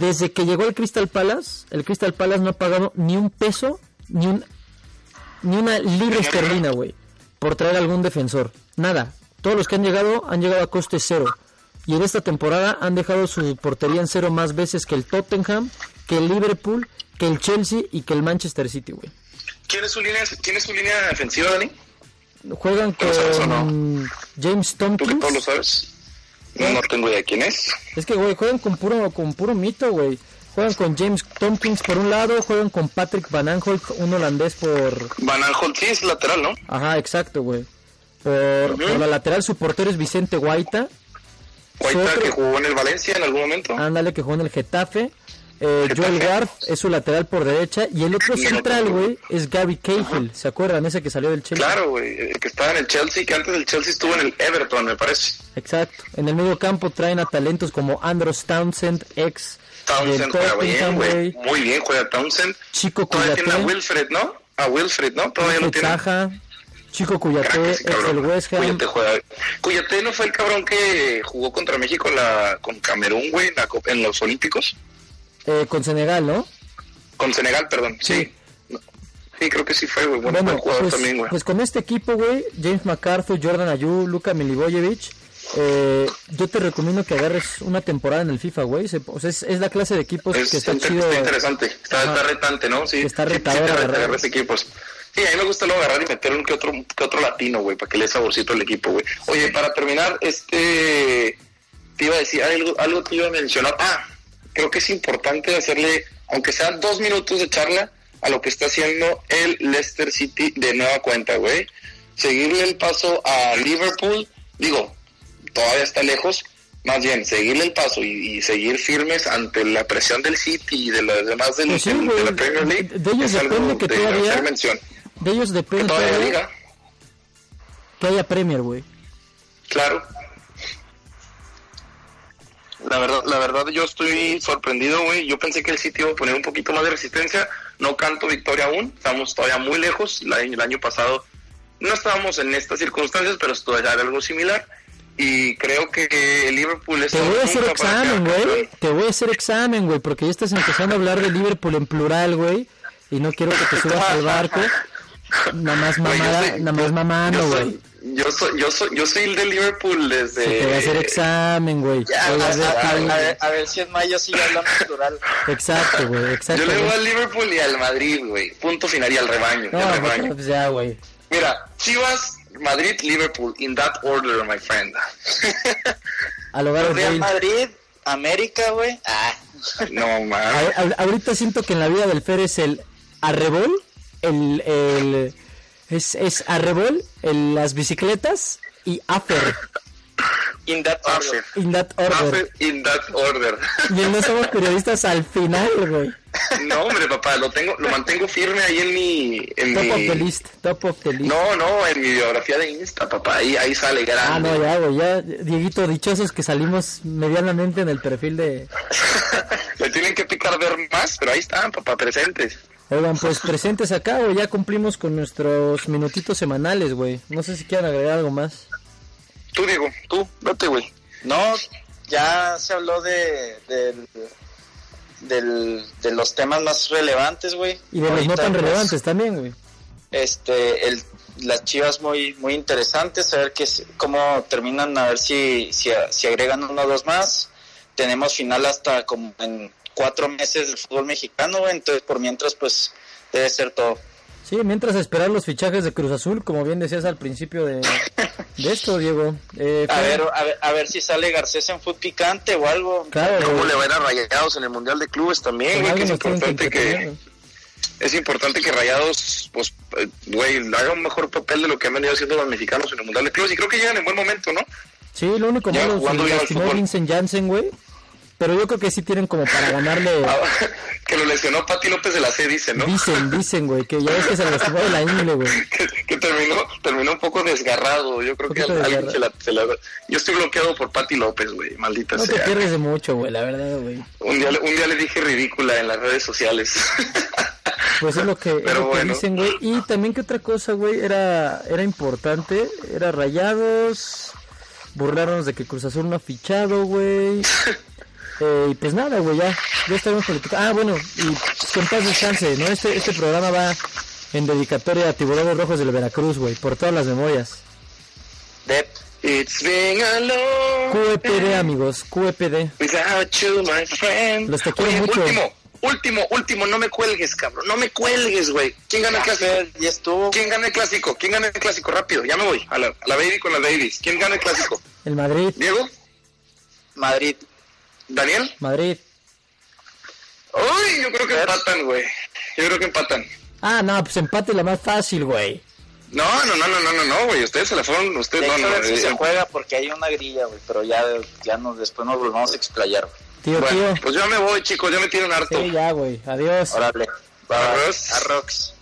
Speaker 1: Desde que llegó al Crystal Palace, el Crystal Palace no ha pagado ni un peso, ni un ni una libra esterlina, güey, por traer algún defensor. Nada. Todos los que han llegado han llegado a coste cero. Y en esta temporada han dejado su portería en cero más veces que el Tottenham, que el Liverpool, que el Chelsea y que el Manchester City, güey.
Speaker 2: ¿Quién es su línea, quién es su línea defensiva, Dani?
Speaker 1: Juegan
Speaker 2: ¿Lo sabes o
Speaker 1: con James
Speaker 2: ¿Tú que
Speaker 1: Tompkins.
Speaker 2: todo lo sabes? No, no tengo idea quién es.
Speaker 1: Es que, güey, juegan con puro, con puro mito, güey. Juegan con James Tompkins por un lado, juegan con Patrick Van Aanholt, un holandés por...
Speaker 2: Van Aanholt sí es lateral, ¿no?
Speaker 1: Ajá, exacto, güey. Por, por la lateral su portero es Vicente Guaita.
Speaker 2: Guaita
Speaker 1: otro-
Speaker 2: que jugó en el Valencia en algún momento.
Speaker 1: Ándale, que jugó en el Getafe. Eh. Joel Garth es su lateral por derecha. Y el otro
Speaker 2: el
Speaker 1: central, güey, es Gary Cahill. ¿Se acuerdan? Ese que salió del Chelsea.
Speaker 2: Claro, güey, eh, que estaba en el Chelsea, que antes del Chelsea estuvo en el Everton, me parece.
Speaker 1: Exacto. En el medio campo traen a talentos como Andros Townsend, ex
Speaker 2: Townsend juega bien, güey. Muy bien juega Townsend.
Speaker 1: Chico
Speaker 2: Todavía tiene a. Wilfred, ¿no? A Wilfred, ¿no? Todavía lo tiene.
Speaker 1: Zaha, Chico Cuyate, del
Speaker 2: cabrón.
Speaker 1: West Ham.
Speaker 2: Cuyate juega. Cuyate no fue el cabrón que jugó contra México la, con Camerún, güey, en, la Copa- en los Olímpicos.
Speaker 1: Eh, con Senegal, ¿no?
Speaker 2: Con Senegal, perdón. Sí. Sí, creo que sí fue, güey. Buen,
Speaker 1: Bueno,
Speaker 2: buen jugador
Speaker 1: pues,
Speaker 2: también, güey.
Speaker 1: pues con este equipo, güey, James MacArthur, Jordan Ayew, Luka Milivojevic, eh, yo te recomiendo que agarres una temporada en el FIFA, güey. Se- O sea, es, es la clase de equipos
Speaker 2: Es,
Speaker 1: que está
Speaker 2: inter-
Speaker 1: chido.
Speaker 2: está interesante, está, está retante, ¿no? Sí,
Speaker 1: Que está
Speaker 2: sí, sí
Speaker 1: retador agarrar.
Speaker 2: agarras equipos. Sí, a mí me gusta luego agarrar y meter un que otro, que otro latino, güey, para que le dé saborcito al equipo, güey. Oye, para terminar, este, te iba a decir algo, algo te iba a mencionar. Ah, creo que es importante hacerle, aunque sean dos minutos de charla, a lo que está haciendo el Leicester City de nueva cuenta, güey. Seguirle el paso a Liverpool, digo, todavía está lejos, más bien seguirle el paso y, y seguir firmes ante la presión del City y de los demás del,
Speaker 1: Pues sí,
Speaker 2: de la Premier League.
Speaker 1: de- ellos
Speaker 2: es algo
Speaker 1: depende que
Speaker 2: de
Speaker 1: todavía-
Speaker 2: hacer mención.
Speaker 1: De ellos
Speaker 2: Que
Speaker 1: depende
Speaker 2: todavía
Speaker 1: todavía
Speaker 2: diga,
Speaker 1: que haya Premier, güey.
Speaker 2: claro. La verdad, la verdad yo estoy sorprendido, güey. Yo pensé que el City iba a poner un poquito más de resistencia. No canto victoria aún. Estamos todavía muy lejos. La- El año pasado no estábamos en estas circunstancias, pero esto era algo similar. Y creo que el Liverpool es
Speaker 1: Te voy a hacer examen, güey. Te voy a hacer examen, güey, porque ya estás empezando a hablar de Liverpool en plural, güey. Y no quiero que te subas al barco. *laughs* Nada más mamada, nada más mamando, güey.
Speaker 2: Yo soy, yo soy, yo soy el de Liverpool desde.
Speaker 1: Se te va a hacer examen, güey. A
Speaker 3: a,
Speaker 1: ver
Speaker 3: a- a ver, si en mayo sí hablamos *laughs* plural.
Speaker 1: Exacto, güey, exacto.
Speaker 2: Yo le voy al Liverpool y al Madrid, güey. Punto final y al rebaño.
Speaker 1: No,
Speaker 2: al
Speaker 1: pues,
Speaker 2: rebaño.
Speaker 1: pues ya, güey.
Speaker 2: Mira, Chivas, Madrid, Liverpool, in that order, my friend.
Speaker 1: Al hogar de
Speaker 3: Real. Madrid, América, güey. Ah, *laughs*
Speaker 2: no, man.
Speaker 1: Ahorita siento que en la vida del Fer es el arrebol, el, el es, es arrebol, el, las bicicletas y afer,
Speaker 3: in that order.
Speaker 1: In that order.
Speaker 2: In that order. *laughs*
Speaker 1: Y no somos periodistas al final, güey.
Speaker 2: no, hombre, papá, lo tengo, lo mantengo firme ahí en mi, en
Speaker 1: Top
Speaker 2: mi...
Speaker 1: of the list, top of the list.
Speaker 2: No, no, en mi biografía de Insta, papá, ahí, ahí sale grande.
Speaker 1: Ah, no, ya, güey, ya, Dieguito, dichosos que salimos medianamente en el perfil de... *laughs*
Speaker 2: Le tienen que picar ver más, pero ahí están, papá, presentes.
Speaker 1: Oigan, pues presentes acá, güey, ya cumplimos con nuestros minutitos semanales, güey. No sé si quieren agregar algo más.
Speaker 2: Tú, Diego, tú, date, güey.
Speaker 3: No, ya se habló de, del, del- de los temas más relevantes, güey.
Speaker 1: Y de los no tan
Speaker 3: pues,
Speaker 1: relevantes también, güey.
Speaker 3: Este, el, las chivas muy, muy interesantes, a ver qué, cómo terminan, a ver si, si, si agregan uno o dos más. Tenemos final hasta como en cuatro meses del fútbol mexicano, güey, entonces por mientras, pues, debe ser todo.
Speaker 1: Sí, mientras esperar los fichajes de Cruz Azul, como bien decías al principio de, *laughs* de esto, Diego. Eh,
Speaker 3: A ver, a ver, a ver si sale Garcés en fut picante o algo.
Speaker 1: claro,
Speaker 2: ¿Cómo
Speaker 1: güey,
Speaker 2: le va a ir a Rayados en el Mundial de Clubes también, güey? Que es
Speaker 1: que
Speaker 2: importante que, es importante que Rayados, pues, eh, güey, haga un mejor papel de lo que han venido haciendo los mexicanos en el Mundial de Clubes. Y creo que llegan en buen momento, ¿no?
Speaker 1: Sí, lo único
Speaker 2: Ya
Speaker 1: malo es que
Speaker 2: fútbol.
Speaker 1: Vincent Janssen, güey. Pero yo creo que sí tienen como para ganarle. *laughs*
Speaker 2: Ah, que lo lesionó Pati López de la C, dice, ¿no?
Speaker 1: Dicen, dicen, güey, que ya ves que se lastimó de la ingle, güey. *laughs*
Speaker 2: que, que terminó terminó un poco desgarrado. Yo creo que alguien se la, se la- Yo estoy bloqueado por Pati López, güey. Maldita
Speaker 1: No te
Speaker 2: sea.
Speaker 1: pierdes de mucho, güey, la verdad, güey.
Speaker 2: Un día, le- un día le dije ridícula en las redes sociales. *laughs*
Speaker 1: Pues es lo que, es lo que dicen, güey. Y también que otra cosa, güey, era, era importante. Era rayados. Burlarnos de que Cruz Azul no ha fichado, güey. Eh, y pues nada, güey, ya. Ya estaremos platicando. Ah, bueno, y pues, que en paz descanse, ¿no? Este, este programa va en dedicatoria a Tiburones Rojos del Veracruz, güey, por todas las memorias.
Speaker 3: Dep.
Speaker 2: It's been a long
Speaker 1: QEPD, amigos, QEPD.
Speaker 2: without you, my friend.
Speaker 1: Los te quiero
Speaker 2: Oye,
Speaker 1: mucho.
Speaker 2: último, último, último, no me cuelgues, cabrón. No me cuelgues, güey. ¿Quién gana el clásico?
Speaker 3: Ya estuvo.
Speaker 2: ¿Quién gana el clásico? ¿Quién gana el clásico? Rápido, ya me voy. A la, a la baby con las babies. ¿Quién gana el clásico?
Speaker 1: El Madrid,
Speaker 2: ¿Diego?
Speaker 3: Madrid.
Speaker 2: ¿Daniel?
Speaker 1: Madrid.
Speaker 2: Uy, yo creo que empatan, güey. Yo creo que empatan.
Speaker 1: Ah, no, pues empate la más fácil, güey.
Speaker 2: No, no, no, no, no, no, no, güey. Ustedes se la fueron,
Speaker 3: De
Speaker 2: ustedes no, no.
Speaker 3: si
Speaker 2: eh,
Speaker 3: se juega porque hay una grilla, güey. Pero ya, ya nos, después nos volvamos a explayar. güey.
Speaker 1: Tío,
Speaker 2: Bueno,
Speaker 1: tío.
Speaker 2: pues ya me voy, chicos, ya me tienen harto.
Speaker 1: Sí, ya, güey. Adiós.
Speaker 3: Órale. Bye.
Speaker 2: Arroz.
Speaker 3: Arrox.